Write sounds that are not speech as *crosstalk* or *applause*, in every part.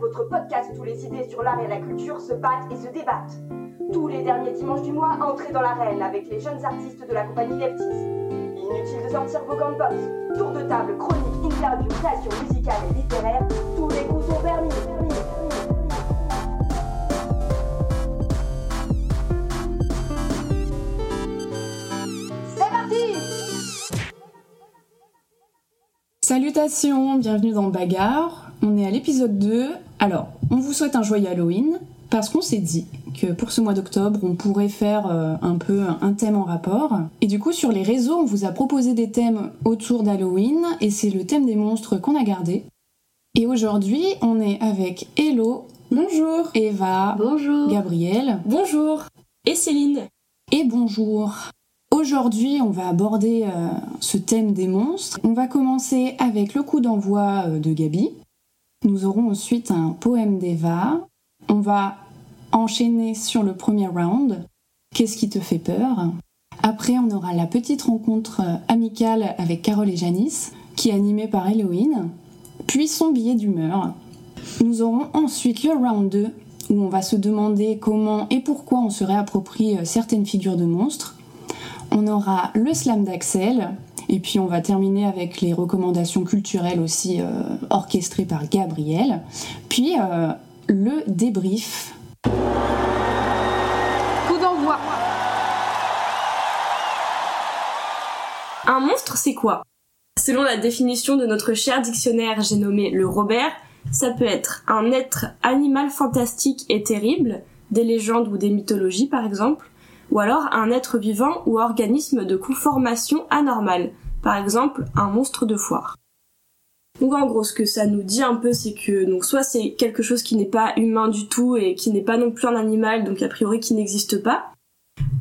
votre podcast où les idées sur l'art et la culture se battent et se débattent. Tous les derniers dimanches du mois, entrez dans l'arène avec les jeunes artistes de la compagnie Leftis. Inutile de sortir vos gants box. Tour de table, chronique, interview, création musicale et littéraire, tous les goûts sont permis. Salutations, bienvenue dans Bagarre. On est à l'épisode 2. Alors, on vous souhaite un joyeux Halloween parce qu'on s'est dit que pour ce mois d'octobre, on pourrait faire euh, un peu un thème en rapport. Et du coup, sur les réseaux, on vous a proposé des thèmes autour d'Halloween et c'est le thème des monstres qu'on a gardé. Et aujourd'hui, on est avec Hello, Bonjour. Eva, Bonjour. Gabriel Bonjour. Et Céline. et bonjour. Aujourd'hui, on va aborder euh, ce thème des monstres. On va commencer avec le coup d'envoi euh, de Gabi. Nous aurons ensuite un poème d'Eva. On va enchaîner sur le premier round. Qu'est-ce qui te fait peur? Après, on aura la petite rencontre euh, amicale avec Carole et Janice, qui est animée par Halloween. Puis son billet d'humeur. Nous aurons ensuite le round 2, où on va se demander comment et pourquoi on se réapproprie euh, certaines figures de monstres. On aura le slam d'Axel, et puis on va terminer avec les recommandations culturelles aussi euh, orchestrées par Gabriel. Puis euh, le débrief. Coup d'envoi. Un monstre, c'est quoi? Selon la définition de notre cher dictionnaire, j'ai nommé le Robert, ça peut être un être animal fantastique et terrible, des légendes ou des mythologies par exemple, ou alors un être vivant ou organisme de conformation anormale, par exemple un monstre de foire. Donc en gros, ce que ça nous dit un peu, c'est que donc soit c'est quelque chose qui n'est pas humain du tout et qui n'est pas non plus un animal, donc a priori qui n'existe pas,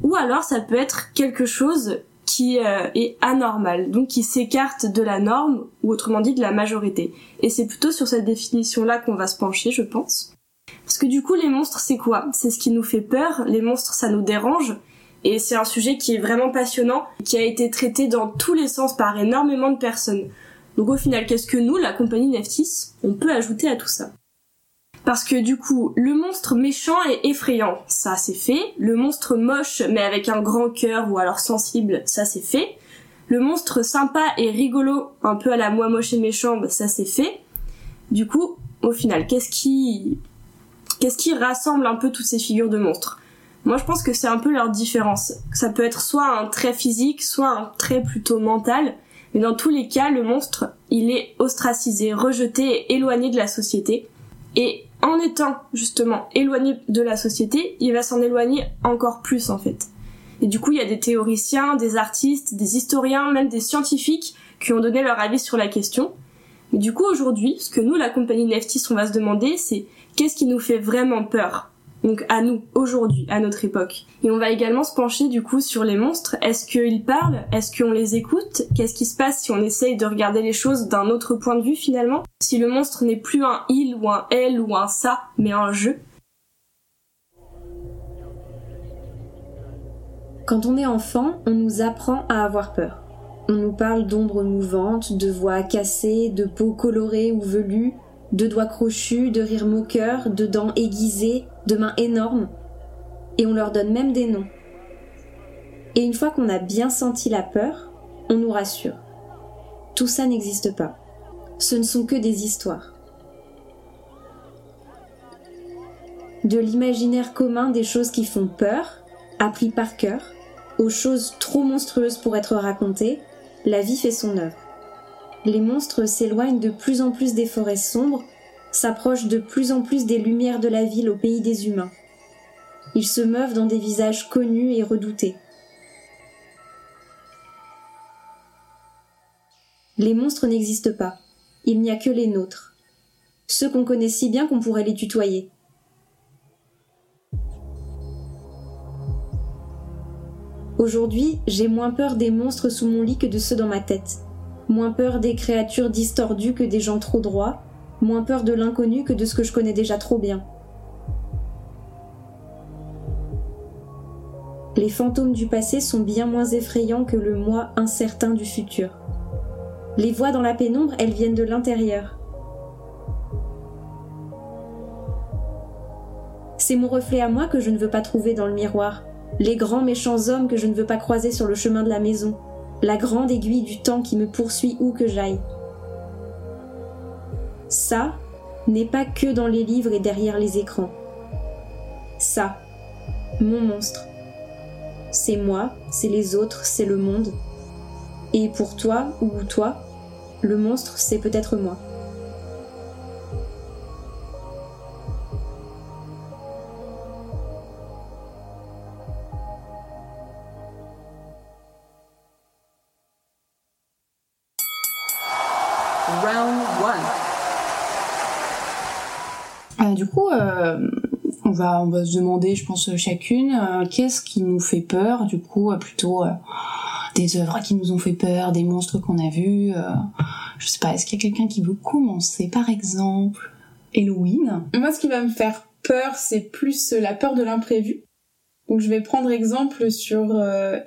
ou alors ça peut être quelque chose qui euh, est anormal, donc qui s'écarte de la norme, ou autrement dit de la majorité. Et c'est plutôt sur cette définition-là qu'on va se pencher, je pense. Parce que du coup, les monstres, c'est quoi? C'est ce qui nous fait peur, les monstres, ça nous dérange, et c'est un sujet qui est vraiment passionnant, qui a été traité dans tous les sens par énormément de personnes. Donc au final, qu'est-ce que nous, la compagnie Neftis, on peut ajouter à tout ça? Parce que du coup, le monstre méchant et effrayant, ça c'est fait. Le monstre moche mais avec un grand cœur ou alors sensible, ça c'est fait. Le monstre sympa et rigolo, un peu à la moi moche et méchant, bah, ça c'est fait. Du coup, au final, qu'est-ce qui qu'est-ce qui rassemble un peu toutes ces figures de monstres? Moi, je pense que c'est un peu leur différence. Ça peut être soit un trait physique, soit un trait plutôt mental, mais dans tous les cas, le monstre, il est ostracisé, rejeté et éloigné de la société. Et en étant justement éloigné de la société, il va s'en éloigner encore plus en fait. Et du coup, il y a des théoriciens, des artistes, des historiens, même des scientifiques qui ont donné leur avis sur la question. Mais du coup, aujourd'hui, ce que nous, la compagnie Neftis, on va se demander, c'est qu'est-ce qui nous fait vraiment peur donc à nous, aujourd'hui, à notre époque? Et on va également se pencher du coup sur les monstres. Est-ce qu'ils parlent? Est-ce qu'on les écoute? Qu'est-ce qui se passe si on essaye de regarder les choses d'un autre point de vue finalement? Si le monstre n'est plus un il ou un elle ou un ça, mais un je? Quand on est enfant, on nous apprend à avoir peur. On nous parle d'ombres mouvantes, de voix cassées, de peau colorée ou velue, de doigts crochus, de rires moqueurs, de dents aiguisées, de mains énormes. Et on leur donne même des noms. Et une fois qu'on a bien senti la peur, on nous rassure. Tout ça n'existe pas. Ce ne sont que des histoires. De l'imaginaire commun des choses qui font peur, appris par cœur, aux choses trop monstrueuses pour être racontées, la vie fait son œuvre. Les monstres s'éloignent de plus en plus des forêts sombres, s'approchent de plus en plus des lumières de la ville au pays des humains. Ils se meuvent dans des visages connus et redoutés. Les monstres n'existent pas. Il n'y a que les nôtres. Ceux qu'on connaît si bien qu'on pourrait les tutoyer. Aujourd'hui, j'ai moins peur des monstres sous mon lit que de ceux dans ma tête. Moins peur des créatures distordues que des gens trop droits. Moins peur de l'inconnu que de ce que je connais déjà trop bien. Les fantômes du passé sont bien moins effrayants que le moi incertain du futur. Les voix dans la pénombre, elles viennent de l'intérieur. C'est mon reflet à moi que je ne veux pas trouver dans le miroir, les grands méchants hommes que je ne veux pas croiser sur le chemin de la maison, la grande aiguille du temps qui me poursuit où que j'aille. Ça n'est pas que dans les livres et derrière les écrans. Ça, mon monstre. C'est moi, c'est les autres, c'est le monde. Et pour toi ou toi, le monstre, c'est peut-être moi. On va se demander, je pense chacune, euh, qu'est-ce qui nous fait peur. Du coup, euh, plutôt euh, des œuvres qui nous ont fait peur, des monstres qu'on a vus. je sais pas, est-ce qu'il y a quelqu'un qui veut commencer, par exemple, Halloween Moi, ce qui va me faire peur, c'est plus la peur de l'imprévu. Donc je vais prendre exemple sur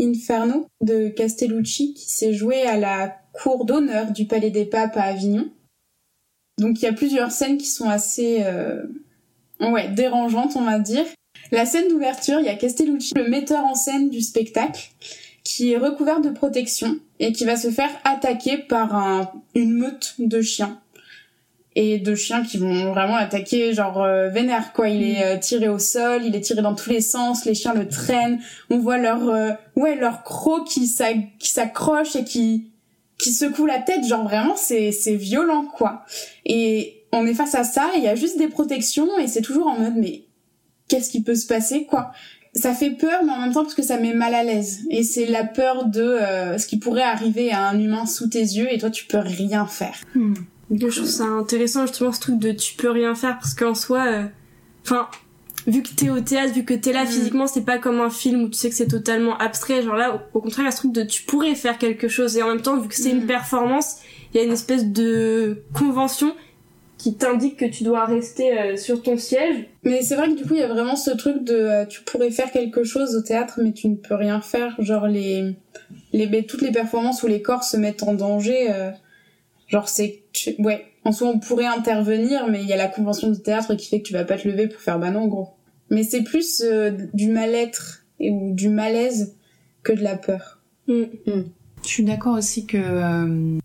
Inferno de Castellucci qui s'est joué à la cour d'honneur du Palais des Papes à Avignon. Donc il y a plusieurs scènes qui sont assez euh, ouais, dérangeantes, on va dire. La scène d'ouverture, il y a Castellucci, le metteur en scène du spectacle, qui est recouvert de protection et qui va se faire attaquer par un, une meute de chiens. Et de chiens qui vont vraiment attaquer, genre euh, vénère quoi. Il est euh, tiré au sol, il est tiré dans tous les sens, les chiens le traînent. On voit leur euh, ouais leur croc qui s'accroche et qui qui secoue la tête, genre vraiment c'est violent quoi. Et on est face à ça, il y a juste des protections et c'est toujours en mode mais qu'est-ce qui peut se passer quoi? Ça fait peur mais en même temps parce que ça met mal à l'aise et c'est la peur de euh, ce qui pourrait arriver à un humain sous tes yeux et toi tu peux rien faire. Hmm. Je trouve ça intéressant justement ce truc de tu peux rien faire parce qu'en soi, euh, enfin vu que t'es au théâtre, vu que t'es là mm. physiquement, c'est pas comme un film où tu sais que c'est totalement abstrait. Genre là, au, contraire, il y a ce truc de tu pourrais faire quelque chose et en même temps, vu que c'est une mm. performance, il y a une espèce de convention qui t'indique que tu dois rester euh, sur ton siège. Mais c'est vrai que du coup, il y a vraiment ce truc de euh, tu pourrais faire quelque chose au théâtre, mais tu ne peux rien faire. Genre les les toutes les performances où les corps se mettent en danger. Euh, genre c'est ouais. En soi, on pourrait intervenir, mais il y a la convention du théâtre qui fait que tu vas pas te lever pour faire bah non, gros mais c'est plus euh, du mal-être et ou du malaise que de la peur. Mm. Mm. Je suis d'accord aussi que euh,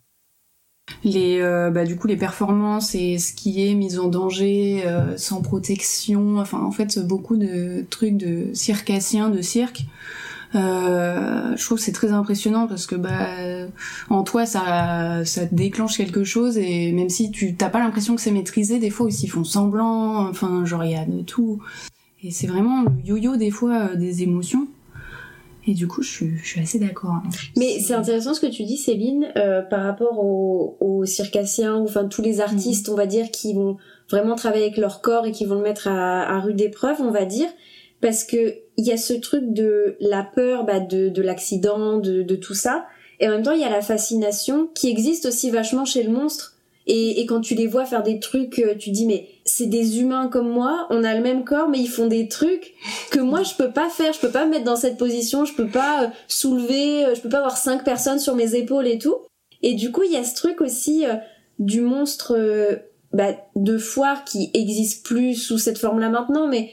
les euh, bah, du coup les performances et ce qui est mis en danger sans protection, enfin en fait beaucoup de trucs de circassiens de cirque. je trouve c'est très impressionnant parce que bah en toi ça ça déclenche quelque chose et même si tu t'as pas l'impression que c'est maîtrisé des fois aussi ils font semblant enfin genre il y a de tout et c'est vraiment le yo-yo des fois euh, des émotions. Et du coup, je suis, je suis assez d'accord. Hein. Mais c'est intéressant ce que tu dis, Céline, euh, par rapport aux, aux circassiens, ou enfin tous les artistes, on va dire, qui vont vraiment travailler avec leur corps et qui vont le mettre à, à rude épreuve, on va dire, parce que il y a ce truc de la peur bah, de, de l'accident, de, de tout ça, et en même temps il y a la fascination qui existe aussi vachement chez le monstre et, et, quand tu les vois faire des trucs, euh, tu dis mais c'est des humains comme moi, on a le même corps, mais ils font des trucs que moi je peux pas faire, je peux pas me mettre dans cette position, je peux pas euh, soulever, euh, je peux pas avoir cinq personnes sur mes épaules et tout. Et du coup il y a ce truc aussi du monstre bah, de foire qui existe plus sous cette forme-là maintenant, mais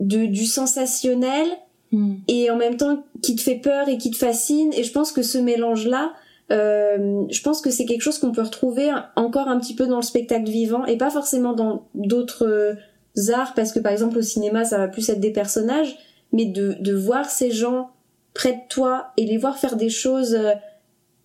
de du sensationnel hmm. et en même temps qui te fait peur et qui te fascine. Et je pense que ce mélange-là, euh, je pense que c'est quelque chose qu'on peut retrouver encore un petit peu dans le spectacle vivant et pas forcément dans d'autres euh, arts parce que par exemple au cinéma ça va plus être des personnages mais de, de voir ces gens près de toi et les voir faire des choses euh,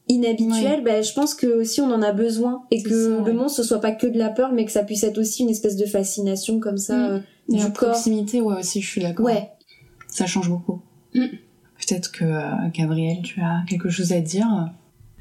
inhabituelles ben, je pense que aussi on en a besoin et que le monde ce soit pas que de la peur mais que ça puisse être aussi une espèce de fascination comme ça mm. du corps. proximité ouais aussi je suis d'accord. Ouais. Ça change beaucoup. Mm. peut-être que Gabriel tu as quelque chose à dire?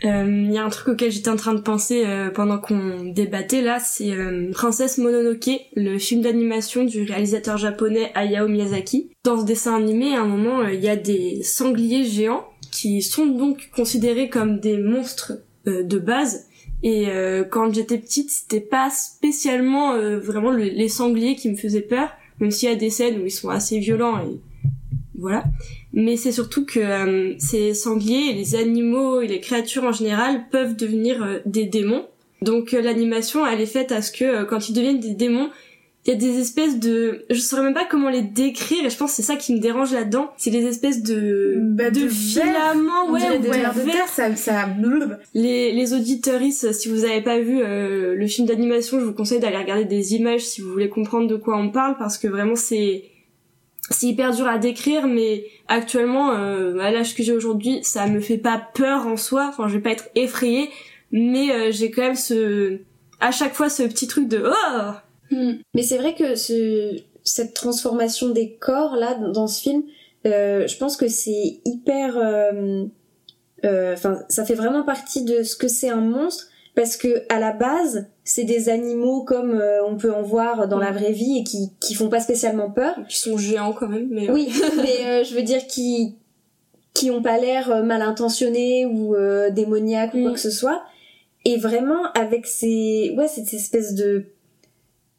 Il euh, y a un truc auquel j'étais en train de penser euh, pendant qu'on débattait là, c'est euh, Princesse Mononoke, le film d'animation du réalisateur japonais Hayao Miyazaki. Dans ce dessin animé, à un moment, il y a des sangliers géants qui sont donc considérés comme des monstres de base. Et quand j'étais petite, c'était pas spécialement vraiment les sangliers qui me faisaient peur, même s'il y a des scènes où ils sont assez violents et voilà mais c'est surtout que euh, ces sangliers, les animaux et les créatures en général peuvent devenir euh, des démons. Donc euh, l'animation, elle est faite à ce que quand ils deviennent des démons, il y a des espèces de je saurais même pas comment les décrire et je pense que c'est ça qui me dérange là-dedans. C'est les espèces de Bah, de, de filaments ouais, ou vers de terre, ça, ça... les les auditeuristes si vous avez pas vu euh, le film d'animation je vous conseille d'aller regarder des images si vous voulez comprendre de quoi on parle parce que vraiment c'est c'est hyper dur à décrire mais actuellement euh, à l'âge que j'ai aujourd'hui ça me fait pas peur en soi. Enfin je vais pas être effrayée mais euh, j'ai quand même ce à chaque fois ce petit truc de oh! Hmm. Mais c'est vrai que ce, cette transformation des corps là dans- dans ce film, euh, je pense que c'est hyper, euh, euh, enfin ça fait vraiment partie de ce que c'est un monstre parce que à la base c'est des animaux comme euh, on peut en voir dans la vraie vie et qui qui font pas spécialement peur. qui sont géants quand même mais Oui, *laughs* mais euh, je veux dire qui qui ont pas l'air euh, mal intentionnés ou euh, démoniaques ou quoi Mm. que ce soit. Et vraiment avec ces ouais cette espèce de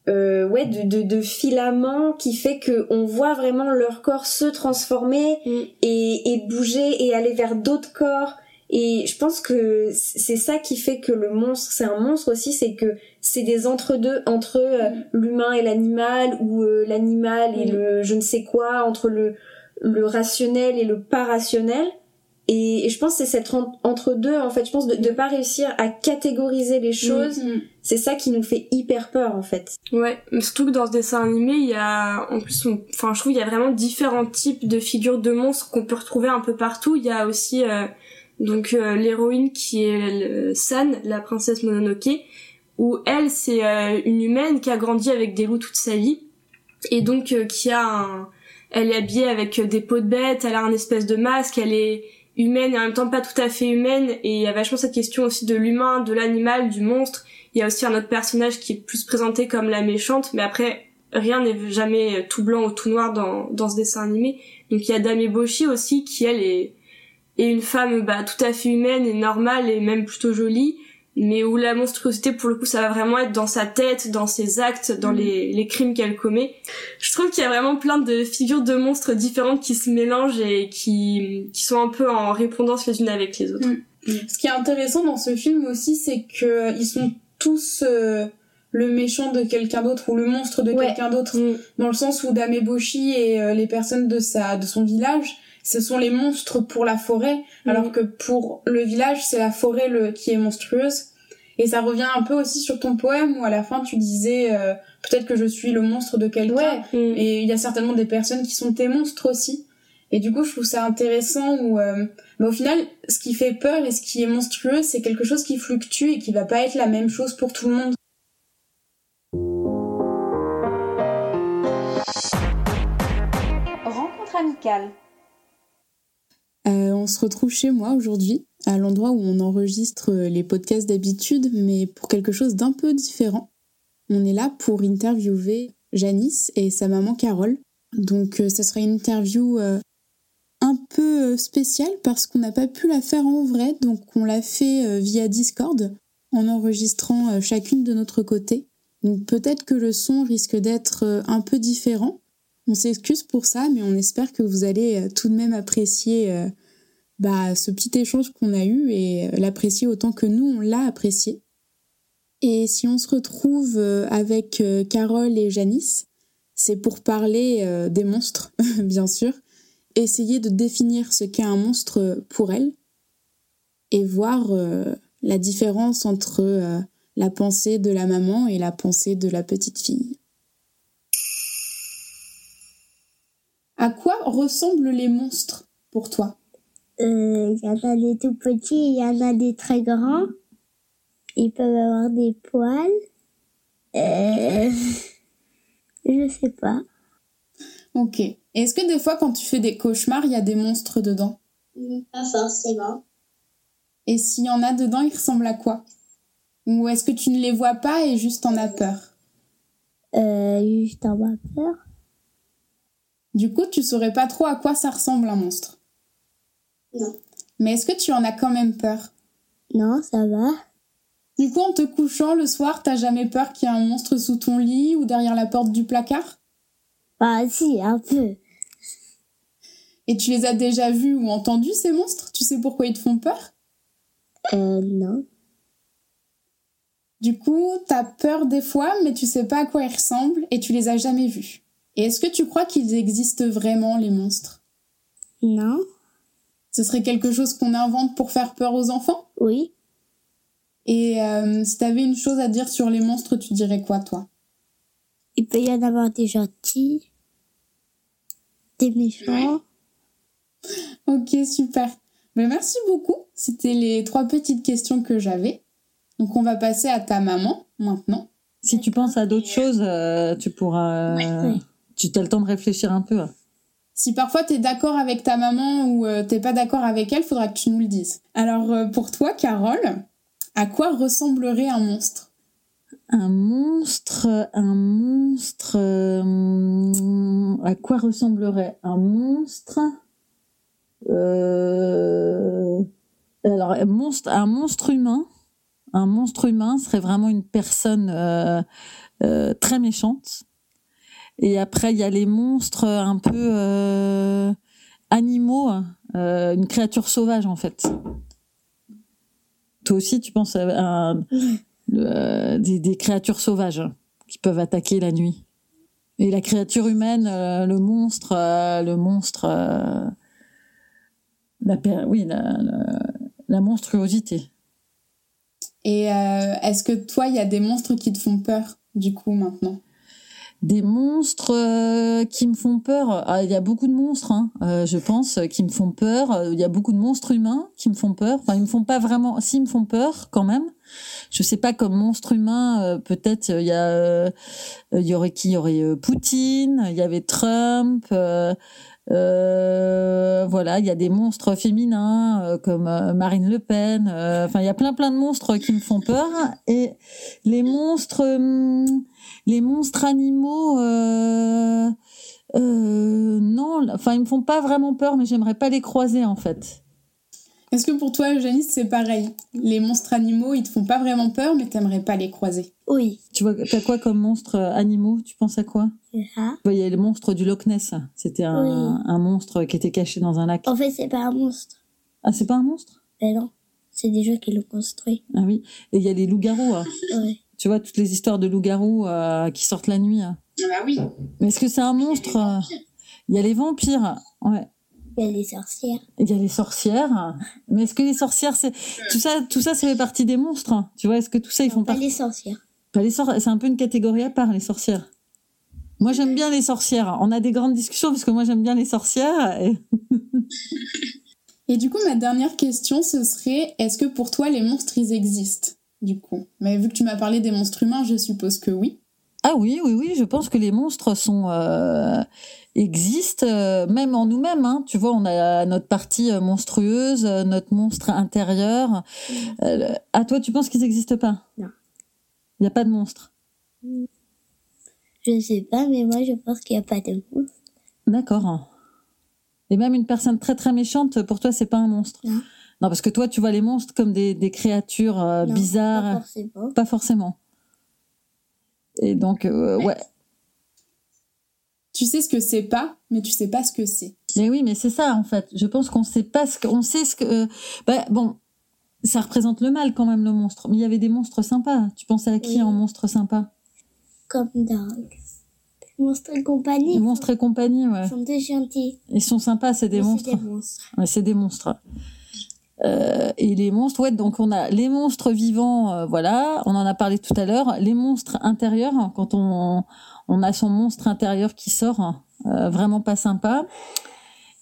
euh, ouais de, de de filament qui fait que on voit vraiment leur corps se transformer Mm. et et bouger et aller vers d'autres corps. Et je pense que c'est ça qui fait que le monstre, c'est un monstre aussi, c'est que c'est des entre-deux entre euh, l'humain et l'animal ou euh, l'animal et Mm. le je ne sais quoi, entre le, le rationnel et le pas rationnel. Et, et je pense que c'est cet en- entre-deux, en fait. Je pense de, de pas réussir à catégoriser les choses, Hmm. c'est ça qui nous fait hyper peur, en fait. Ouais, surtout que dans ce dessin animé, il y a, en plus, on- enfin, je trouve il y a vraiment différents types de figures de monstres qu'on peut retrouver un peu partout. Il y a aussi, euh, donc, euh, l'héroïne qui est le- San, la princesse Mononoke, où elle, c'est euh, une humaine qui a grandi avec des loups toute sa vie, et donc, euh, qui a un, elle est habillée avec euh, des peaux de bête, elle a un espèce de masque, elle est humaine et en même temps pas tout à fait humaine, et il y a vachement cette question aussi de l'humain, de l'animal, du monstre, il y a aussi un autre personnage qui est plus présenté comme la méchante, mais après, rien n'est jamais tout blanc ou tout noir dans, dans ce dessin animé. Donc il y a Dame Eboshi aussi, qui elle est, est une femme bah, tout à fait humaine et normale et même plutôt jolie, mais où la monstruosité, pour le coup, ça va vraiment être dans sa tête, dans ses actes, dans les, les crimes qu'elle commet. Je trouve qu'il y a vraiment plein de figures de monstres différentes qui se mélangent et qui, qui sont un peu en répondance les unes avec les autres. Ce qui est intéressant dans ce film aussi, c'est que euh, ils sont tous euh, le méchant de quelqu'un d'autre ou le monstre de Ouais. quelqu'un d'autre, Mm. dans le sens où Dame Eboshi et euh, les personnes de sa de son village, ce sont les monstres pour la forêt, Mm. alors que pour le village, c'est la forêt le, qui est monstrueuse. Et ça revient un peu aussi sur ton poème où à la fin tu disais euh, peut-être que je suis le monstre de quelqu'un. Ouais. Mm. Et il y a certainement des personnes qui sont tes monstres aussi. Et du coup, je trouve ça intéressant où, euh, bah, au final, ce qui fait peur et ce qui est monstrueux, c'est quelque chose qui fluctue et qui va pas être la même chose pour tout le monde. Rencontre amicale. Euh, on se retrouve chez moi aujourd'hui, à l'endroit où on enregistre euh, les podcasts d'habitude, mais pour quelque chose d'un peu différent. On est là pour interviewer Janice et sa maman Carole. Donc euh, ça sera une interview euh, un peu euh, spéciale parce qu'on n'a pas pu la faire en vrai, donc on l'a fait euh, via Discord en enregistrant chacune de notre côté. Donc peut-être que le son risque d'être un peu différent. On s'excuse pour ça, mais on espère que vous allez euh, tout de même apprécier euh, bah, ce petit échange qu'on a eu et euh, l'apprécier autant que nous, on l'a apprécié. Et si on se retrouve avec Carole et Janice, c'est pour parler des monstres, *laughs* bien sûr, essayer de définir ce qu'est un monstre pour elles et voir la différence entre la pensée de la maman et la pensée de la petite fille. À quoi ressemblent les monstres pour toi? Euh, Il y en a des tout petits, il y en a des très grands. Ils peuvent avoir des poils. Euh, *laughs* je sais pas. Ok. Est-ce que des fois, quand tu fais des cauchemars, il y a des monstres dedans? Pas forcément. Et s'il y en a dedans, ils ressemblent à quoi? Ou est-ce que tu ne les vois pas et juste en as peur? Euh, juste en bas peur? Du coup, tu saurais pas trop à quoi ça ressemble un monstre. Non. Mais est-ce que tu en as quand même peur? Non, ça va. Du coup, en te couchant le soir, t'as jamais peur qu'il y ait un monstre sous ton lit ou derrière la porte du placard? Bah si, un peu. Et tu les as déjà vus ou entendus, ces monstres? Tu sais pourquoi ils te font peur? Euh, non. Du coup, t'as peur des fois, mais tu sais pas à quoi ils ressemblent et tu les as jamais vus. Et est-ce que tu crois qu'ils existent vraiment, les monstres? Non. Ce serait quelque chose qu'on invente pour faire peur aux enfants? Oui. Et euh, si t'avais une chose à dire sur les monstres, tu dirais quoi, toi? Il peut y en avoir des gentils, des méchants. Ok, super. Ben, merci beaucoup. C'était les trois petites questions que j'avais. Donc on va passer à ta maman maintenant. Si tu penses à d'autres choses, euh, tu pourras. euh, Ouais. Tu as le temps de réfléchir un peu. Si parfois t'es d'accord avec ta maman ou euh, t'es pas d'accord avec elle, faudra que tu nous le dises. Alors euh, pour toi, Carole, à quoi ressemblerait un monstre? Un monstre, un monstre. euh, à quoi ressemblerait un monstre? Euh, Alors, un monstre, un monstre humain. Un monstre humain serait vraiment une personne très méchante. Et après, il y a les monstres un peu euh, animaux, euh, une créature sauvage en fait. Toi aussi, tu penses à, euh, des, créatures sauvages qui peuvent attaquer la nuit. Et la créature humaine, euh, le monstre, euh, le monstre, euh, la, oui, la, monstruosité. Et euh, est-ce que toi, il y a des monstres qui te font peur, du coup, maintenant? Des monstres euh, qui me font peur. Ah, il y a beaucoup de monstres, hein, euh, je pense, qui me font peur. Euh, Il y a beaucoup de monstres humains qui me font peur. Enfin, ils me font pas vraiment. Si, ils me font peur quand même. Je sais pas comme monstre humain. euh, Peut-être euh, il y a, euh, il y aurait qui? Il y aurait euh, Poutine. Il y avait Trump. Euh, voilà, il y a des monstres féminins euh, comme euh, Marine Le Pen. Enfin, il y a plein plein de monstres qui me font peur. Et les monstres. hum, les monstres animaux, non, enfin ils me font pas vraiment peur, mais j'aimerais pas les croiser en fait. Est-ce que pour toi, Eugénie, c'est pareil? Les monstres animaux, ils te font pas vraiment peur, mais t'aimerais pas les croiser Oui. Tu vois, t'as quoi comme monstre euh, animaux? Tu penses à quoi? Vois, Il y a le monstre du Loch Ness. C'était un, Oui. un monstre qui était caché dans un lac. En fait, c'est pas un monstre. Ah, c'est pas un monstre? Mais non. C'est des gens qui l'ont construit. Ah oui. Et il y a les loups-garous. hein. *laughs* Ouais. Tu vois, toutes les histoires de loups-garous euh, qui sortent la nuit. hein. Ah bah oui. Mais est-ce que c'est un monstre? Il y a les vampires. Ouais. Il y a les sorcières. Il y a les sorcières. Mais est-ce que les sorcières, c'est tout ça, tout ça, ça fait partie des monstres. hein. Tu vois, est-ce que tout ça, ils Non, font pas partie les sorcières. Pas les sor- C'est un peu une catégorie à part, les sorcières. Moi, j'aime bien les sorcières. On a des grandes discussions parce que moi, j'aime bien les sorcières. Et... *laughs* Et du coup, ma dernière question, ce serait est-ce que pour toi, les monstres, ils existent Du coup? Mais vu que tu m'as parlé des monstres humains, je suppose que oui. Ah oui, oui, oui. Je pense que les monstres sont euh, existent, euh, même en nous-mêmes. Hein. Tu vois, on a notre partie euh, monstrueuse, euh, notre monstre intérieur. Euh, à toi, tu penses qu'ils n'existent pas? Non. Il n'y a pas de monstre. Je sais pas, mais moi, je pense qu'il n'y a pas de monstre. D'accord. Et même une personne très très méchante, pour toi, c'est pas un monstre. Non. Non, parce que toi, tu vois les monstres comme des, des créatures euh, Non, bizarres. Pas forcément. Pas forcément. Et donc, euh, ouais. Tu sais ce que c'est pas, mais tu sais pas ce que c'est. Mais oui, mais c'est ça, en fait. Je pense qu'on sait pas ce qu'on sait ce que. euh, bah, bon, ça représente le mal quand même, le monstre. Mais il y avait des monstres sympas. Tu pensais à qui Oui. en monstre sympa? Comme dans Monstres et compagnie. Les monstres et compagnie, ouais. Ils sont tous gentils. Ils sont sympas, c'est des Mais monstres. C'est des monstres. Ouais, c'est des monstres. Euh, et les monstres, ouais, donc on a les monstres vivants, euh, voilà, on en a parlé tout à l'heure. Les monstres intérieurs, quand on, on a son monstre intérieur qui sort, euh, vraiment pas sympa.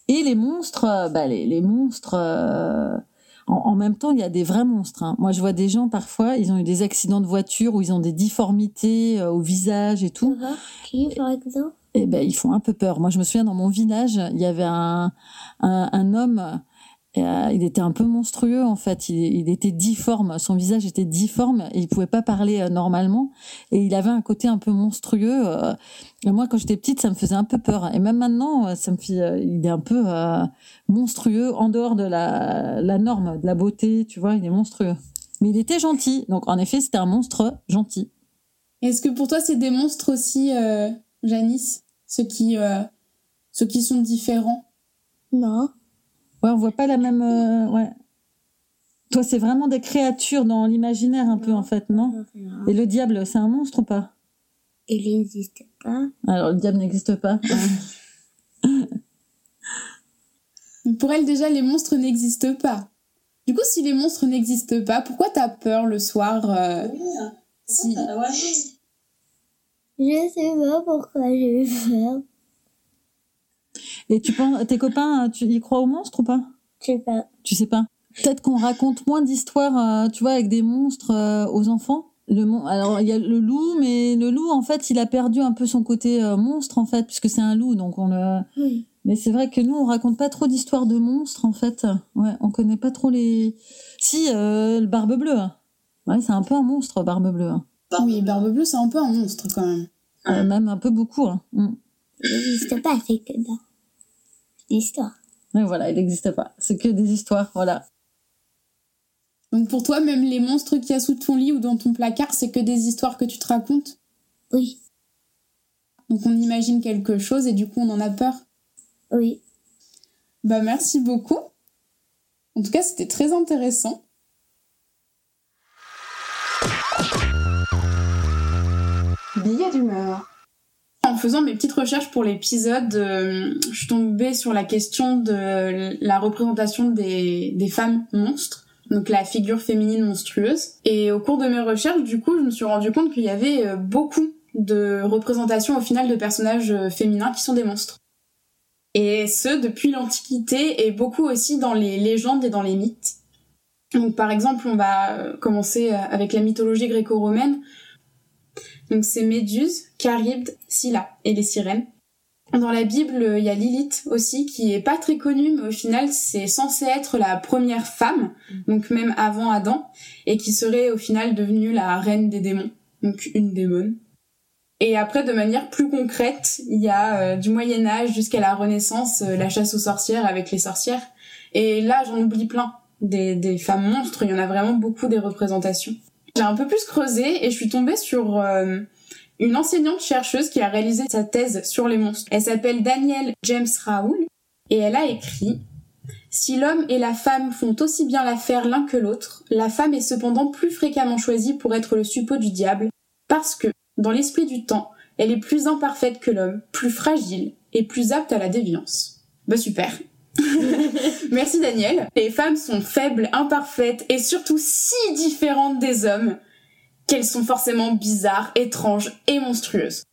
Et les monstres, euh, bah, les, les monstres, euh, en, en même temps, il y a des vrais monstres. hein. Moi, je vois des gens parfois, ils ont eu des accidents de voiture où ils ont des difformités au visage et tout. Qui, par exemple? Eh ben, ils font un peu peur. Moi, je me souviens dans mon village, il y avait un, un, un homme. Euh, il était un peu monstrueux en fait. Il, il était difforme. Son visage était difforme et il pouvait pas parler euh, normalement. Et il avait un côté un peu monstrueux. euh. Et moi, quand j'étais petite, ça me faisait un peu peur. Et même maintenant, ça me fait. euh, il est un peu euh, monstrueux en dehors de la, la norme, de la beauté. Tu vois, il est monstrueux. Mais il était gentil. Donc, en effet, c'était un monstre gentil. Est-ce que pour toi, c'est des monstres aussi, euh, Janice? Ceux qui, euh, ceux qui sont différents? Non. Ouais, on voit pas la même. euh, ouais. Toi, c'est vraiment des créatures dans l'imaginaire un peu en fait, non Et le diable, c'est un monstre ou pas Il n'existe pas. Alors, le diable n'existe pas. *laughs* Pour elle, déjà, les monstres n'existent pas. Du coup, si les monstres n'existent pas, pourquoi t'as peur le soir euh, si... Je sais pas pourquoi j'ai peur. Et tu penses, tes copains, tu y crois aux monstres ou pas? Je sais pas. Tu sais pas Peut-être qu'on raconte moins d'histoires, euh, tu vois, avec des monstres euh, aux enfants. Le mon... Alors il y a le loup, mais le loup en fait, il a perdu un peu son côté euh, monstre en fait, puisque c'est un loup, donc on le. Oui. Mais c'est vrai que nous, on raconte pas trop d'histoires de monstres en fait. Ouais, on connaît pas trop les. Si le Barbe Bleue. hein. Ouais, c'est un peu un monstre, Barbe Bleue. hein. Oui, Barbe Bleue, c'est un peu un monstre quand même. Euh, même un peu beaucoup. Hein. Mm. Il n'existe pas, c'est que dans l'histoire. Mais voilà, il n'existe pas. C'est que des histoires, voilà. Donc pour toi, même les monstres qu'il y a sous ton lit ou dans ton placard, c'est que des histoires que tu te racontes? Oui, Donc on imagine quelque chose et du coup on en a peur? oui. Bah merci beaucoup. En tout cas, c'était très intéressant. Billet d'humeur. En faisant mes petites recherches pour l'épisode, euh, je suis tombée sur la question de la représentation des, des femmes monstres, donc la figure féminine monstrueuse. Et au cours de mes recherches, du coup, je me suis rendu compte qu'il y avait euh, beaucoup de représentations au final de personnages euh, féminins qui sont des monstres. Et ce, depuis l'Antiquité et beaucoup aussi dans les légendes et dans les mythes. Donc par exemple, on va commencer avec la mythologie gréco-romaine. Donc c'est Méduse, Charybde, Scylla et les sirènes. Dans la Bible, il y a Lilith aussi, qui est pas très connue, mais au final, c'est censé être la première femme, donc même avant Adam, et qui serait au final devenue la reine des démons, donc une démone. Et après, de manière plus concrète, il y a euh, du Moyen Âge jusqu'à la Renaissance, euh, la chasse aux sorcières avec les sorcières. Et là, j'en oublie plein. Des, des femmes monstres, il y en a vraiment beaucoup des représentations. J'ai un peu plus creusé et je suis tombée sur euh, une enseignante chercheuse qui a réalisé sa thèse sur les monstres. Elle s'appelle Danielle James Raoul et elle a écrit Si l'homme et la femme font aussi bien l'affaire l'un que l'autre, la femme est cependant plus fréquemment choisie pour être le suppôt du diable, parce que, dans l'esprit du temps, elle est plus imparfaite que l'homme, plus fragile et plus apte à la déviance. Bah super. *laughs* Merci Daniel. Les femmes sont faibles, imparfaites et surtout si différentes des hommes qu'elles sont forcément bizarres, étranges et monstrueuses.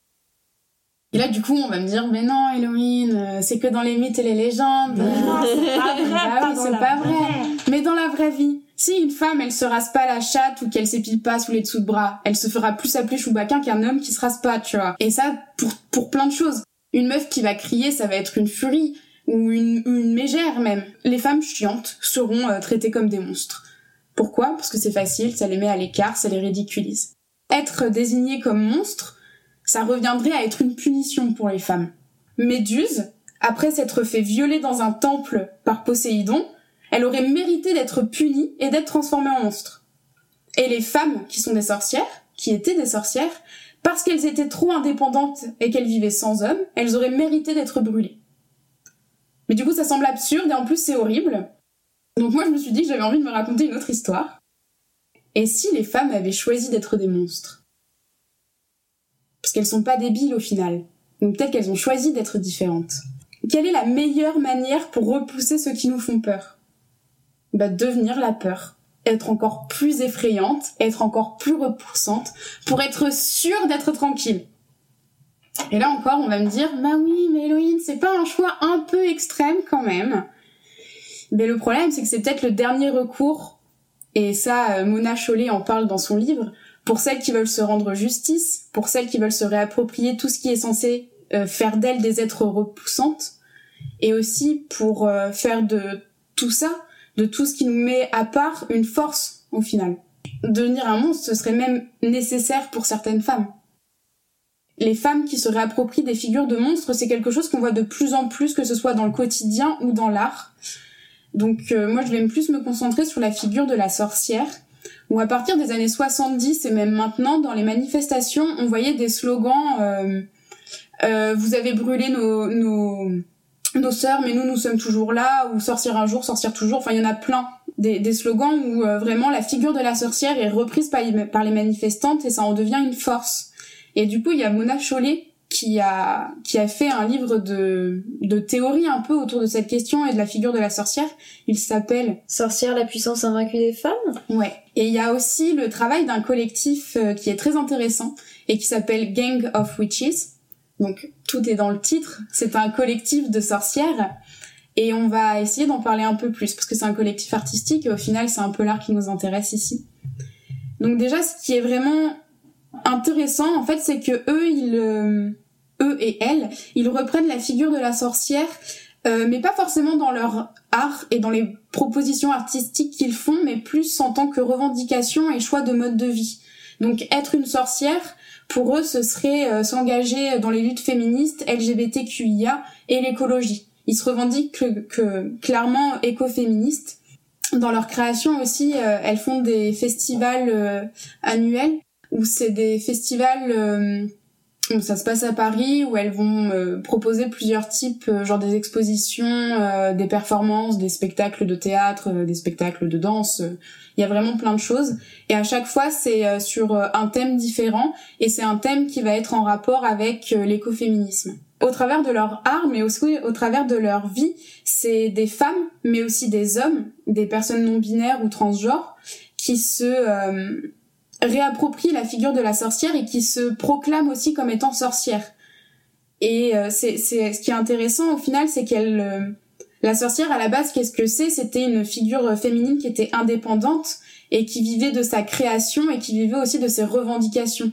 Et là, du coup, on va me dire, mais non, Halloween, euh, c'est que dans les mythes et les légendes. Non, c'est pas vrai, Bah *laughs* oui, dans c'est pas vraie. vrai. Mais dans la vraie vie, si une femme, elle se rase pas la chatte ou qu'elle s'épile pas sous les dessous de bras, elle se fera plus appeler Chewbacca qu'un homme qui se rase pas, tu vois. Et ça, pour, pour plein de choses. Une meuf qui va crier, ça va être une furie ou une, une mégère même. Les femmes chiantes seront euh, traitées comme des monstres. Pourquoi? Parce que c'est facile, ça les met à l'écart, ça les ridiculise. Être désigné comme monstre, ça reviendrait à être une punition pour les femmes. Méduse, après s'être fait violer dans un temple par Poséidon, elle aurait mérité d'être punie et d'être transformée en monstre. Et les femmes qui sont des sorcières, qui étaient des sorcières, parce qu'elles étaient trop indépendantes et qu'elles vivaient sans hommes, elles auraient mérité d'être brûlées. Mais du coup, ça semble absurde et en plus c'est horrible. Donc moi, je me suis dit que j'avais envie de me raconter une autre histoire. Et si les femmes avaient choisi d'être des monstres? Parce qu'elles sont pas débiles au final. Donc peut-être qu'elles ont choisi d'être différentes. Quelle est la meilleure manière pour repousser ceux qui nous font peur? Bah devenir la peur. Être encore plus effrayante, être encore plus repoussante, pour être sûre d'être tranquille. Et là encore, on va me dire, bah oui, mais Halloween, c'est pas un choix un peu extrême quand même. Mais le problème, c'est que c'est peut-être le dernier recours, et ça, euh, Mona Chollet en parle dans son livre, pour celles qui veulent se rendre justice, pour celles qui veulent se réapproprier tout ce qui est censé euh, faire d'elles des êtres repoussantes, et aussi pour euh, faire de tout ça, de tout ce qui nous met à part, une force au final. Devenir un monstre, ce serait même nécessaire pour certaines femmes. Les femmes qui se réapproprient des figures de monstres, c'est quelque chose qu'on voit de plus en plus, que ce soit dans le quotidien ou dans l'art. Donc euh, moi, je vais plus me concentrer sur la figure de la sorcière, où à partir des années 70 et même maintenant, dans les manifestations, on voyait des slogans euh, euh, Vous avez brûlé nos, nos, nos sœurs, mais nous, nous sommes toujours là » ou « Sortir un jour, sortir toujours ». Enfin, il y en a plein des, slogans où vraiment la figure de la sorcière est reprise par les manifestantes et ça en devient une force. Et du coup, il y a Mona Chollet qui a qui a fait un livre de de théorie un peu autour de cette question et de la figure de la sorcière. Il s'appelle Sorcière, la puissance invaincue des femmes Ouais. Et il y a aussi le travail d'un collectif euh, qui est très intéressant et qui s'appelle Gang of Witches. Donc tout est dans le titre. C'est un collectif de sorcières et on va essayer d'en parler un peu plus parce que c'est un collectif artistique et au final c'est un peu l'art qui nous intéresse ici. Donc déjà ce qui est vraiment intéressant en fait c'est que eux ils euh, eux et elles ils reprennent la figure de la sorcière euh, mais pas forcément dans leur art et dans les propositions artistiques qu'ils font, mais plus en tant que revendication et choix de mode de vie. Donc être une sorcière, pour eux, ce serait euh, s'engager dans les luttes féministes, LGBTQIA et l'écologie. Ils se revendiquent que, que- clairement écoféministes. Dans leur création aussi, euh, elles font des festivals euh, annuels où c'est des festivals euh, où ça se passe à Paris où elles vont euh, proposer plusieurs types, euh, genre des expositions, des performances, des spectacles de théâtre, des spectacles de danse. Il y a vraiment plein de choses. Et à chaque fois, c'est sur un thème différent et c'est un thème qui va être en rapport avec l'écoféminisme. Au travers de leur art, mais aussi au travers de leur vie, c'est des femmes, mais aussi des hommes, des personnes non binaires ou transgenres, qui se euh, réapproprient la figure de la sorcière et qui se proclament aussi comme étant sorcière. Et euh, c'est c'est ce qui est intéressant au final, c'est qu'elle euh, la sorcière à la base, qu'est-ce que c'est? C'était une figure euh, féminine qui était indépendante et qui vivait de sa création et qui vivait aussi de ses revendications.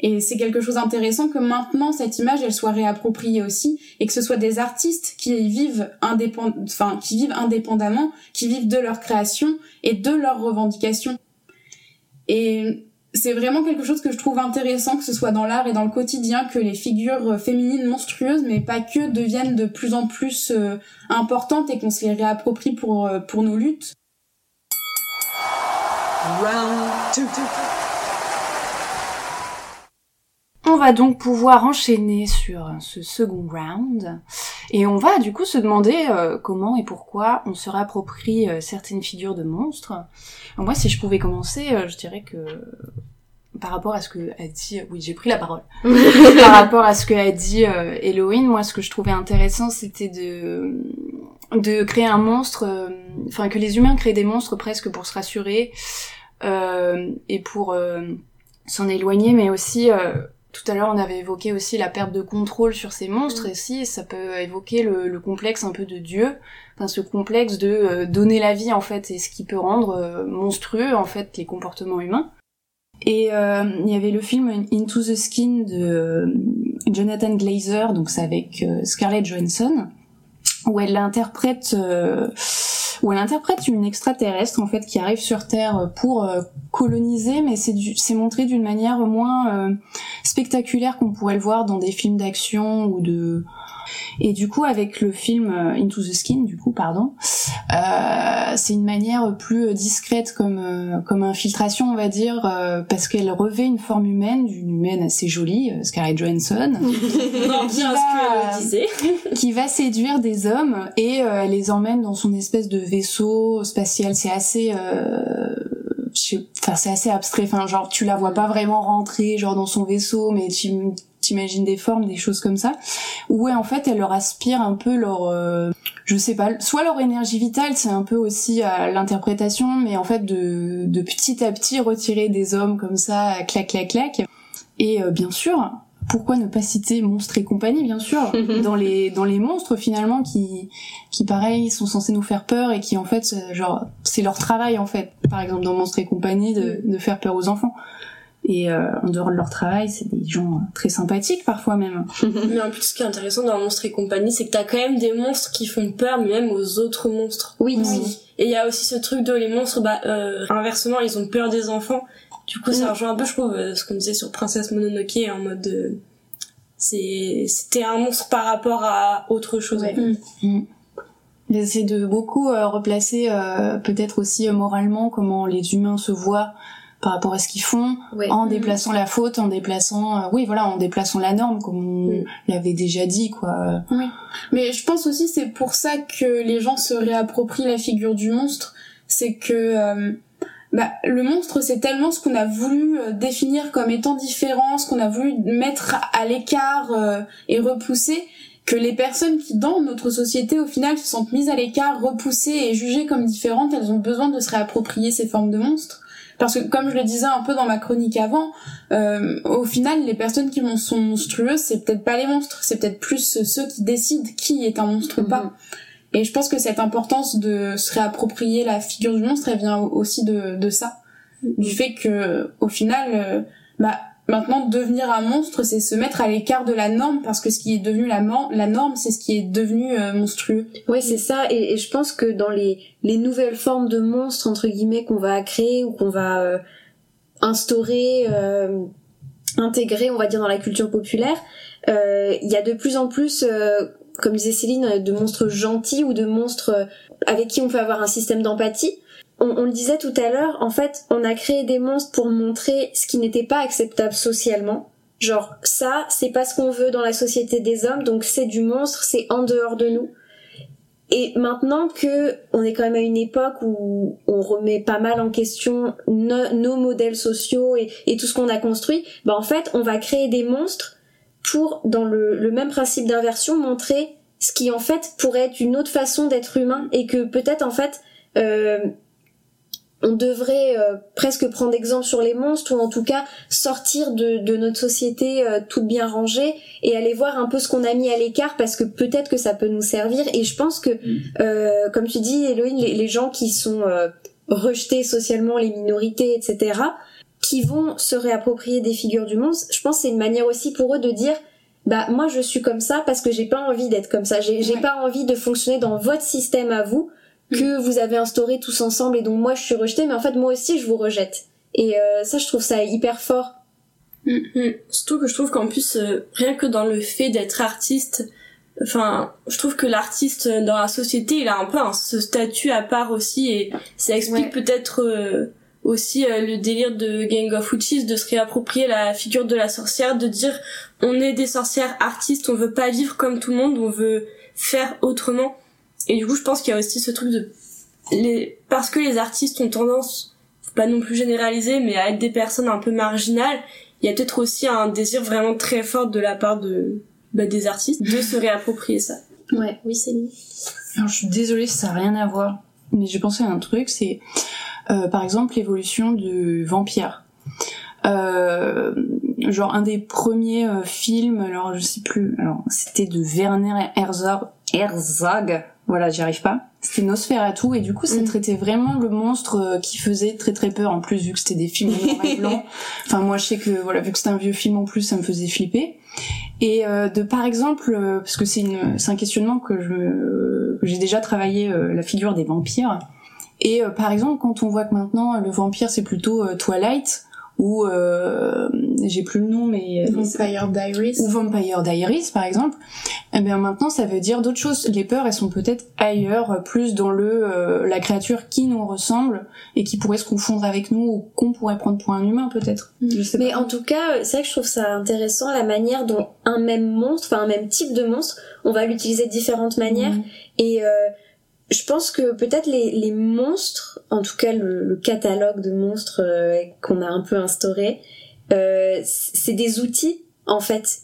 Et c'est quelque chose d'intéressant que maintenant cette image elle soit réappropriée aussi et que ce soit des artistes qui vivent indépend... enfin qui vivent indépendamment, qui vivent de leur création et de leurs revendications. Et c'est vraiment quelque chose que je trouve intéressant que ce soit dans l'art et dans le quotidien que les figures euh, féminines monstrueuses mais pas que deviennent de plus en plus euh, importantes et qu'on se les réapproprie pour euh, pour nos luttes. On va donc pouvoir enchaîner sur ce second round et on va du coup se demander euh, comment et pourquoi on se réapproprie euh, certaines figures de monstres. Alors moi, si je pouvais commencer, euh, je dirais que par rapport à ce que a dit, oui, j'ai pris la parole. *laughs* par rapport à ce que a dit Elohim, moi, ce que je trouvais intéressant, c'était de de créer un monstre, enfin que les humains créent des monstres presque pour se rassurer euh, et pour s'en éloigner, mais aussi tout à l'heure, on avait évoqué aussi la perte de contrôle sur ces monstres, et si ça peut évoquer le, le complexe un peu de Dieu, enfin ce complexe de euh, donner la vie en fait, et ce qui peut rendre euh, monstrueux en fait les comportements humains. Et euh, il y avait le film Into the Skin de Jonathan Glazer, donc c'est avec Scarlett Johansson, où elle interprète euh, où elle interprète une extraterrestre en fait qui arrive sur Terre pour euh, coloniser, mais c'est c'est montré d'une manière moins euh, spectaculaire qu'on pourrait le voir dans des films d'action ou de et du coup avec le film euh, Into the Skin du coup pardon euh, c'est une manière plus discrète comme euh, comme infiltration on va dire euh, parce qu'elle revêt une forme humaine d'une humaine assez jolie euh, Scarlett Johansson *laughs* Non, Qui bien va, ce que disait. qui va séduire des hommes et euh, elle les emmène dans son espèce de vaisseau spatial. C'est assez, euh, enfin c'est assez abstrait. Enfin genre tu la vois pas vraiment rentrer genre dans son vaisseau, mais tu t'imagines des formes, des choses comme ça. Où ouais, en fait elle leur aspire un peu leur, euh, je sais pas, soit leur énergie vitale, c'est un peu aussi à l'interprétation, mais en fait de, de petit à petit retirer des hommes comme ça, clac clac clac. Et euh, bien sûr, pourquoi ne pas citer Monstres et compagnie, bien sûr, *laughs* dans les dans les monstres finalement qui qui pareil sont censés nous faire peur et qui en fait euh, genre c'est leur travail en fait. Par exemple dans Monstres et compagnie de, de faire peur aux enfants. Et euh, en dehors de leur travail, c'est des gens euh, très sympathiques parfois même. *laughs* Mais en plus, ce qui est intéressant dans Monstres et compagnie, c'est que t'as quand même des monstres qui font peur, mais même aux autres monstres. Oui, Oui. Et il y a aussi ce truc de les monstres, bah, euh, inversement, ils ont peur des enfants. Du coup, ça rejoint un peu, je trouve, euh, ce qu'on disait sur Princesse Mononoke, en mode, euh, c'est, c'était un monstre par rapport à autre chose. Ouais. Mais c'est de beaucoup euh, replacer euh, peut-être aussi euh, moralement comment les humains se voient par rapport à ce qu'ils font Ouais. en déplaçant la faute, en déplaçant euh, oui voilà, en déplaçant la norme comme on Mm. l'avait déjà dit quoi. Mais je pense aussi c'est pour ça que les gens se réapproprient la figure du monstre. c'est que euh, bah, le monstre, c'est tellement ce qu'on a voulu euh, définir comme étant différent, ce qu'on a voulu mettre à l'écart euh, et repousser, que les personnes qui, dans notre société, au final, se sentent mises à l'écart, repoussées et jugées comme différentes, elles ont besoin de se réapproprier ces formes de monstres. Parce que, comme je le disais un peu dans ma chronique avant, euh, au final, les personnes qui sont monstrueuses, c'est peut-être pas les monstres, c'est peut-être plus ceux qui décident qui est un monstre ou pas. Mhm. Et je pense que cette importance de se réapproprier la figure du monstre, elle vient aussi de, de ça, du fait que au final, euh, bah maintenant devenir un monstre, c'est se mettre à l'écart de la norme parce que ce qui est devenu la, norme, c'est ce qui est devenu euh, monstrueux. Oui, c'est ça. Et, je pense que dans les les nouvelles formes de monstres entre guillemets qu'on va créer ou qu'on va euh, instaurer, intégrer, on va dire dans la culture populaire, il y a de plus en plus comme disait Céline, de monstres gentils ou de monstres euh, avec qui on peut avoir un système d'empathie. On, le disait tout à l'heure, en fait, on a créé des monstres pour montrer ce qui n'était pas acceptable socialement. Genre, ça, c'est pas ce qu'on veut dans la société des hommes, donc c'est du monstre, c'est en dehors de nous. Et maintenant que on est quand même à une époque où on remet pas mal en question nos modèles sociaux et, et tout ce qu'on a construit, bah en fait, on va créer des monstres pour, dans le, même principe d'inversion, montrer ce qui en fait pourrait être une autre façon d'être humain et que peut-être en fait euh, on devrait euh, presque prendre exemple sur les monstres ou en tout cas sortir de, notre société euh, toute bien rangée et aller voir un peu ce qu'on a mis à l'écart parce que peut-être que ça peut nous servir et je pense que mm. comme tu dis Elohim les, les gens qui sont rejetés socialement les minorités etc qui vont se réapproprier des figures du monde, je pense que c'est une manière aussi pour eux de dire bah moi je suis comme ça parce que j'ai pas envie d'être comme ça, j'ai pas envie de fonctionner dans votre système à vous. Que vous avez instauré tous ensemble et dont moi je suis rejetée, mais en fait moi aussi je vous rejette. Et euh, ça je trouve ça hyper fort. Mm, mm. Surtout que je trouve qu'en plus euh, rien que dans le fait d'être artiste, enfin je trouve que l'artiste dans la société il a un peu ce statut à part aussi et ça explique peut-être euh, aussi euh, le délire de Gang of Witches de se réapproprier la figure de la sorcière, de dire on est des sorcières artistes, on veut pas vivre comme tout le monde, on veut faire autrement. Et du coup, je pense qu'il y a aussi ce truc de les parce que les artistes ont tendance pas non plus généraliser mais à être des personnes un peu marginales, il y a peut-être aussi un désir vraiment très fort de la part de bah, des artistes de se réapproprier ça. Ouais, oui, c'est Alors je suis désolée, ça n'a rien à voir, mais j'ai pensé à un truc, c'est euh, par exemple l'évolution du vampire. Euh, genre un des premiers euh, films, alors je sais plus, alors c'était de Werner Herzog, Herzog, voilà, j'y arrive pas. C'était Nosferatu et du coup ça mm. traitait vraiment le monstre qui faisait très très peur en plus vu que c'était des films noir et *laughs* blanc. Enfin moi je sais que voilà vu que c'était un vieux film en plus ça me faisait flipper. Et de par exemple parce que c'est un questionnement que je que j'ai déjà travaillé la figure des vampires et euh, par exemple, quand on voit que maintenant le vampire c'est plutôt euh, Twilight ou euh, j'ai plus le nom mais Vampire Diaries. ou Vampire Diaries par exemple. Eh bien maintenant ça veut dire d'autres choses. Les peurs elles sont peut-être ailleurs plus dans le la créature qui nous ressemble et qui pourrait se confondre avec nous ou qu'on pourrait prendre pour un humain peut-être. Mais en tout cas c'est vrai que je trouve ça intéressant la manière dont un même monstre enfin un même type de monstre on va l'utiliser de différentes manières. Mhm. et je pense que peut-être les, les, monstres, en tout cas le, catalogue de monstres euh, qu'on a un peu instauré, euh, c'est des outils en fait.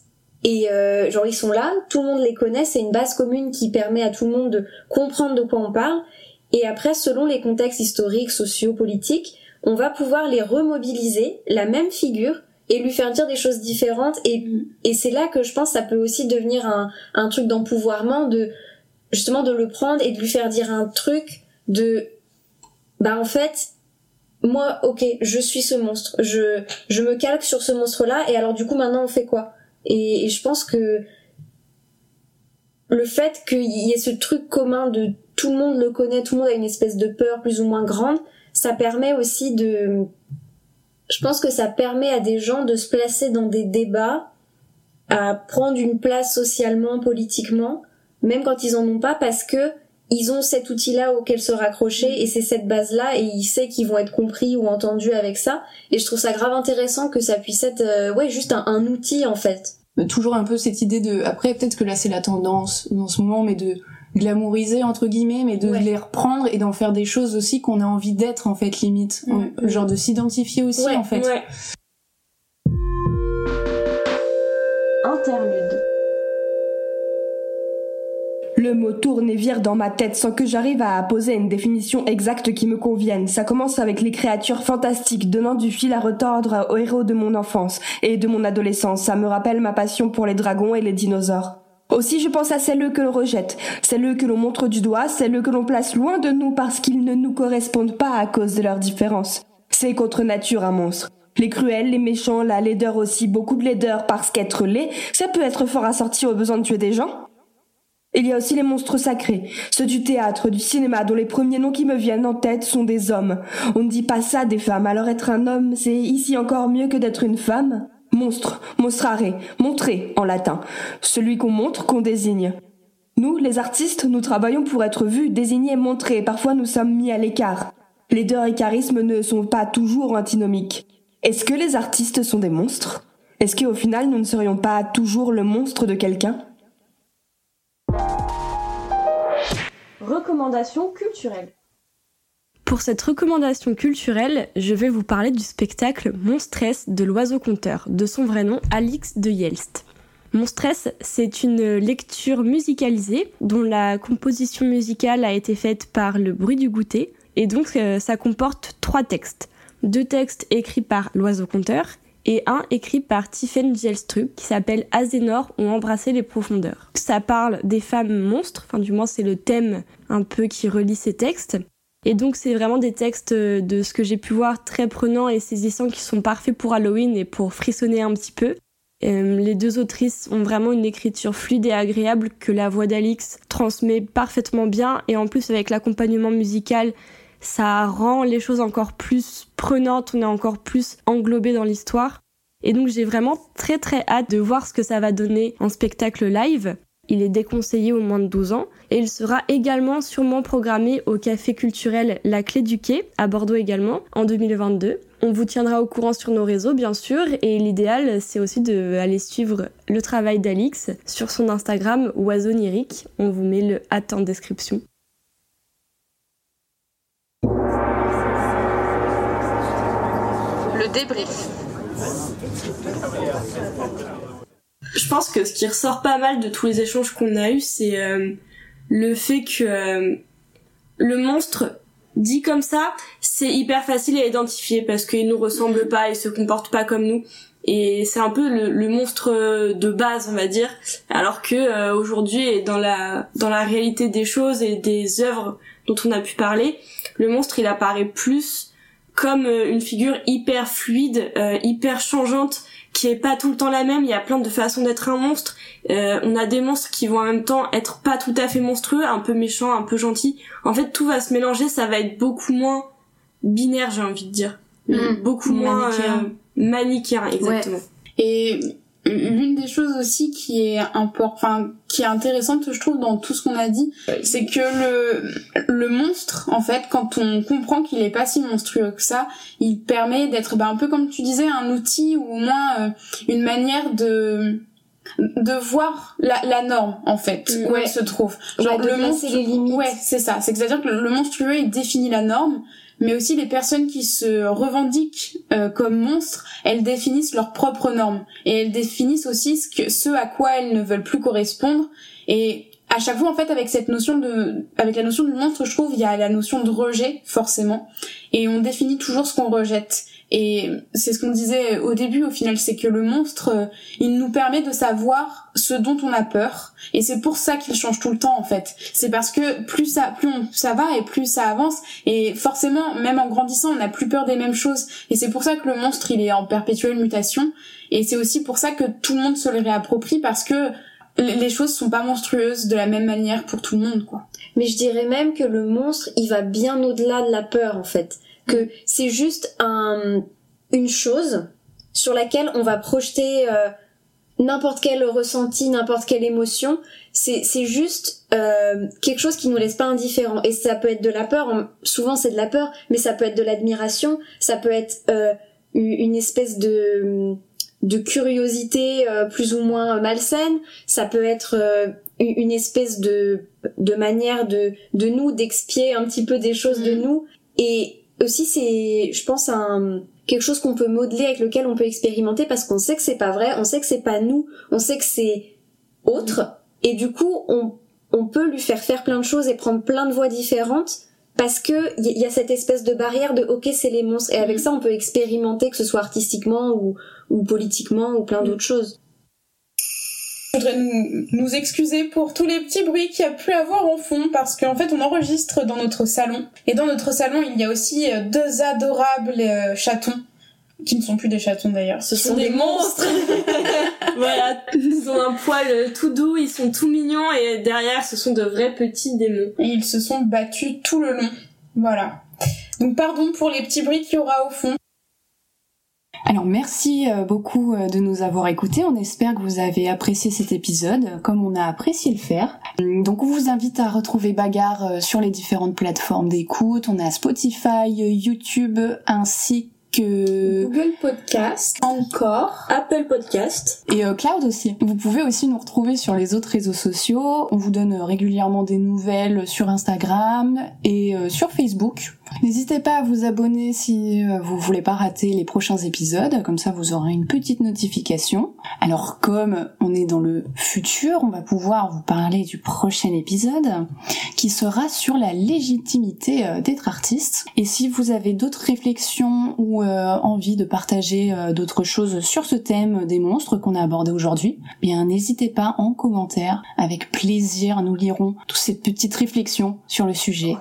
Et euh, genre ils sont là, tout le monde les connaît, c'est une base commune qui permet à tout le monde de comprendre de quoi on parle. Et après, selon les contextes historiques, sociaux, politiques, on va pouvoir les remobiliser, la même figure, et lui faire dire des choses différentes. Et, et c'est là que je pense que ça peut aussi devenir un, un truc d'empouvoirment de justement de le prendre et de lui faire dire un truc de bah en fait moi ok je suis ce monstre. Je je me calque sur ce monstre là et alors du coup maintenant on fait quoi? Et, je pense que le fait qu'il y ait ce truc commun de tout le monde le connaît tout le monde a une espèce de peur plus ou moins grande ça permet aussi de je pense que ça permet à des gens de se placer dans des débats à prendre une place socialement politiquement même quand ils en ont pas, parce que ils ont cet outil-là auquel se raccrocher et c'est cette base-là et ils savent qu'ils vont être compris ou entendus avec ça. Et je trouve ça grave intéressant que ça puisse être, euh, ouais, juste un, outil en fait. Toujours un peu cette idée de, après peut-être que là c'est la tendance dans ce moment, mais de glamouriser entre guillemets, mais de les reprendre et d'en faire des choses aussi qu'on a envie d'être en fait limite, mm. genre de s'identifier aussi en fait. Interlude. Le mot tourne et vire dans ma tête sans que j'arrive à poser une définition exacte qui me convienne. Ça commence avec les créatures fantastiques donnant du fil à retordre aux héros de mon enfance et de mon adolescence. Ça me rappelle ma passion pour les dragons et les dinosaures. Aussi, je pense à celles que l'on rejette, celles que l'on montre du doigt, celles que l'on place loin de nous parce qu'ils ne nous correspondent pas à cause de leur différence. C'est contre nature un monstre. Les cruels, les méchants, la laideur aussi, beaucoup de laideur parce qu'être laid, ça peut être fort assorti au besoin de tuer des gens. Il y a aussi les monstres sacrés, ceux du théâtre, du cinéma, dont les premiers noms qui me viennent en tête sont des hommes. On ne dit pas ça des femmes, alors être un homme, c'est ici encore mieux que d'être une femme? Monstre, mostrare, montrer en latin, celui qu'on montre, qu'on désigne. Nous, les artistes, nous travaillons pour être vus, désignés, montrés, parfois nous sommes mis à l'écart. Laideur et charisme ne sont pas toujours antinomiques. Est-ce que les artistes sont des monstres? Est-ce qu'au final nous ne serions pas toujours le monstre de quelqu'un? Recommandation culturelle. Pour cette recommandation culturelle, je vais vous parler du spectacle Monstresse de l'oiseau conteur, de son vrai nom Alix de Yelst. Monstresse, c'est une lecture musicalisée dont la composition musicale a été faite par le bruit du goûter et donc euh, ça comporte trois textes. Deux textes écrits par l'oiseau conteur et un écrit par Tiffen Gjelstrup qui s'appelle Azénor ont embrassé les profondeurs. Ça parle des femmes monstres, enfin du moins c'est le thème un peu qui relie ces textes. Et donc c'est vraiment des textes de ce que j'ai pu voir très prenants et saisissants qui sont parfaits pour Halloween et pour frissonner un petit peu. Euh, les deux autrices ont vraiment une écriture fluide et agréable que la voix d'Alix transmet parfaitement bien et en plus avec l'accompagnement musical ça rend les choses encore plus prenantes, on est encore plus englobé dans l'histoire. Et donc j'ai vraiment très très hâte de voir ce que ça va donner en spectacle live. Il est déconseillé au moins de 12 ans et il sera également sûrement programmé au café culturel La Clé du Quai à Bordeaux également en 2022. On vous tiendra au courant sur nos réseaux bien sûr et l'idéal c'est aussi d'aller suivre le travail d'Alix sur son Instagram Oiseau On vous met le hâte en description. Débrief. Je pense que ce qui ressort pas mal de tous les échanges qu'on a eus, c'est euh, le fait que euh, le monstre dit comme ça, c'est hyper facile à identifier parce qu'il nous ressemble pas, il se comporte pas comme nous. Et c'est un peu le, monstre de base, on va dire, alors que euh, aujourd'hui, dans la dans la réalité des choses et des œuvres dont on a pu parler, le monstre il apparaît plus comme euh, une figure hyper fluide, euh, hyper changeante, qui est pas tout le temps la même. Il y a plein de façons d'être un monstre. Euh, on a des monstres qui vont en même temps être pas tout à fait monstrueux, un peu méchants, un peu gentils. En fait, tout va se mélanger. Ça va être beaucoup moins binaire, j'ai envie de dire, mm. beaucoup moins manichéen, exactement. Et l'une des choses aussi qui est enfin qui est intéressante je trouve dans tout ce qu'on a dit c'est que le le monstre en fait quand on comprend qu'il est pas si monstrueux que ça il permet d'être ben, un peu comme tu disais un outil ou au moins euh, une manière de de voir la, la norme en fait où elle se trouve. Genre le monstre les limites. Ouais c'est ça. C'est à dire que le monstrueux il définit la norme mais aussi les personnes qui se revendiquent euh, comme monstres, elles définissent leurs propres normes et elles définissent aussi ce, que, ce à quoi elles ne veulent plus correspondre. Et à chaque fois, en fait, avec cette notion de, avec la notion du monstre, je trouve, il y a la notion de rejet forcément, et on définit toujours ce qu'on rejette. Et c'est ce qu'on disait au début au final, c'est que le monstre, euh, il nous permet de savoir ce dont on a peur. Et c'est pour ça qu'il change tout le temps en fait. C'est parce que plus ça, plus ça va et plus ça avance. Et forcément, même en grandissant, on n'a plus peur des mêmes choses. Et c'est pour ça que le monstre, il est en perpétuelle mutation. Et c'est aussi pour ça que tout le monde se le réapproprie parce que les choses sont pas monstrueuses de la même manière pour tout le monde, quoi. Mais je dirais même que le monstre, il va bien au-delà de la peur, en fait que c'est juste un, une chose sur laquelle on va projeter euh, n'importe quel ressenti, n'importe quelle émotion. C'est, c'est juste euh, quelque chose qui nous laisse pas indifférents. Et ça peut être de la peur, souvent c'est de la peur, mais ça peut être de l'admiration, ça peut être euh, une espèce de de curiosité euh, plus ou moins malsaine, ça peut être euh, une espèce de de manière de de nous d'expier un petit peu des choses de mm. nous. Et aussi c'est je pense un quelque chose qu'on peut modeler avec lequel on peut expérimenter parce qu'on sait que c'est pas vrai, on sait que c'est pas nous, on sait que c'est autre. Et du coup on on peut lui faire faire plein de choses et prendre plein de voies différentes parce que il y a cette espèce de barrière de ok c'est les monstres et avec mm. ça on peut expérimenter que ce soit artistiquement ou ou politiquement ou plein d'autres choses. Je voudrais nous, nous excuser pour tous les petits bruits qu'il y a pu avoir en fond parce qu'en fait on enregistre dans notre salon et dans notre salon il y a aussi euh, deux adorables euh, chatons qui ne sont plus des chatons d'ailleurs. Ce sont, des, monstres. *laughs* voilà, ils ont un poil tout doux, ils sont tout mignons et derrière ce sont de vrais petits démons. Et ils se sont battus tout le long. Voilà. Donc pardon pour les petits bruits qu'il y aura au fond. Alors merci euh, beaucoup euh, de nous avoir écoutés. On espère que vous avez apprécié cet épisode, comme on a apprécié le faire. Donc on vous invite à retrouver Bagarre euh, sur les différentes plateformes d'écoute. On a Spotify, YouTube, ainsi que Google Podcast, encore Apple Podcast et Cloud aussi. Vous pouvez aussi nous retrouver sur les autres réseaux sociaux. On vous donne régulièrement des nouvelles sur Instagram et sur Facebook. N'hésitez pas à vous abonner si euh, vous voulez pas rater les prochains épisodes, comme ça vous aurez une petite notification. Alors comme on est dans le futur, on va pouvoir vous parler du prochain épisode qui sera sur la légitimité euh, d'être artiste. Et si vous avez d'autres réflexions ou euh, envie de partager d'autres choses sur ce thème des monstres qu'on a abordé aujourd'hui, bien n'hésitez pas en commentaire. Avec plaisir, nous lirons toutes ces petites réflexions sur le sujet.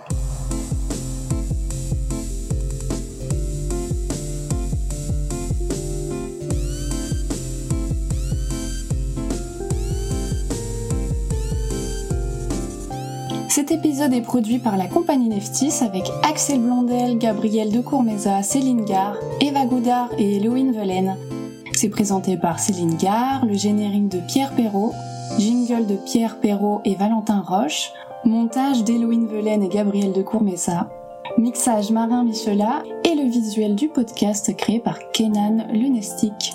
Épisode est produit par la compagnie Neftis avec Axel Blondel, Gabriel de Courmeza, Céline Gare, Eva Goudard et Elohine Velen. C'est présenté par Céline Gare, le générique de Pierre Perrault, jingle de Pierre Perrault et Valentin Roche, montage d'Elohine Velen et Gabriel de Courmeza, mixage Marin Michela et le visuel du podcast créé par Kenan Lunestic.